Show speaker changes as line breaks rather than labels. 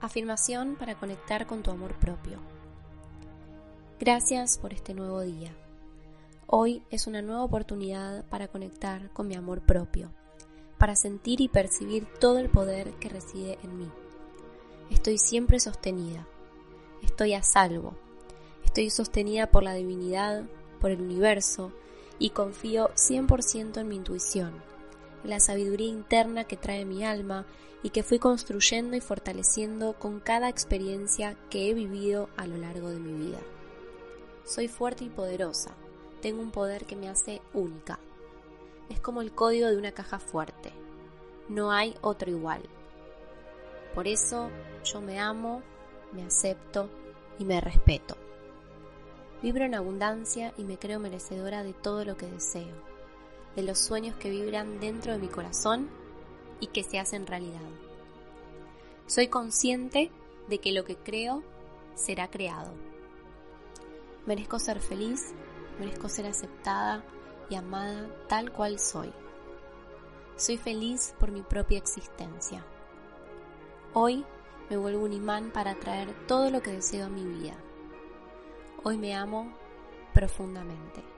Afirmación para conectar con tu amor propio. Gracias por este nuevo día. Hoy es una nueva oportunidad para conectar con mi amor propio, para sentir y percibir todo el poder que reside en mí. Estoy siempre sostenida, estoy a salvo, estoy sostenida por la divinidad, por el universo y confío 100% en mi intuición, la sabiduría interna que trae mi alma y que fui construyendo y fortaleciendo con cada experiencia que he vivido a lo largo de mi vida. Soy fuerte y poderosa, tengo un poder que me hace única. Es como el código de una caja fuerte, no hay otro igual. Por eso yo me amo, me acepto y me respeto. Vibro en abundancia y me creo merecedora de todo lo que deseo, de los sueños que vibran dentro de mi corazón y que se hacen realidad. Soy consciente de que lo que creo será creado. Merezco ser feliz, merezco ser aceptada y amada tal cual soy. Soy feliz por mi propia existencia. Hoy me vuelvo un imán para atraer todo lo que deseo a mi vida. Hoy me amo profundamente.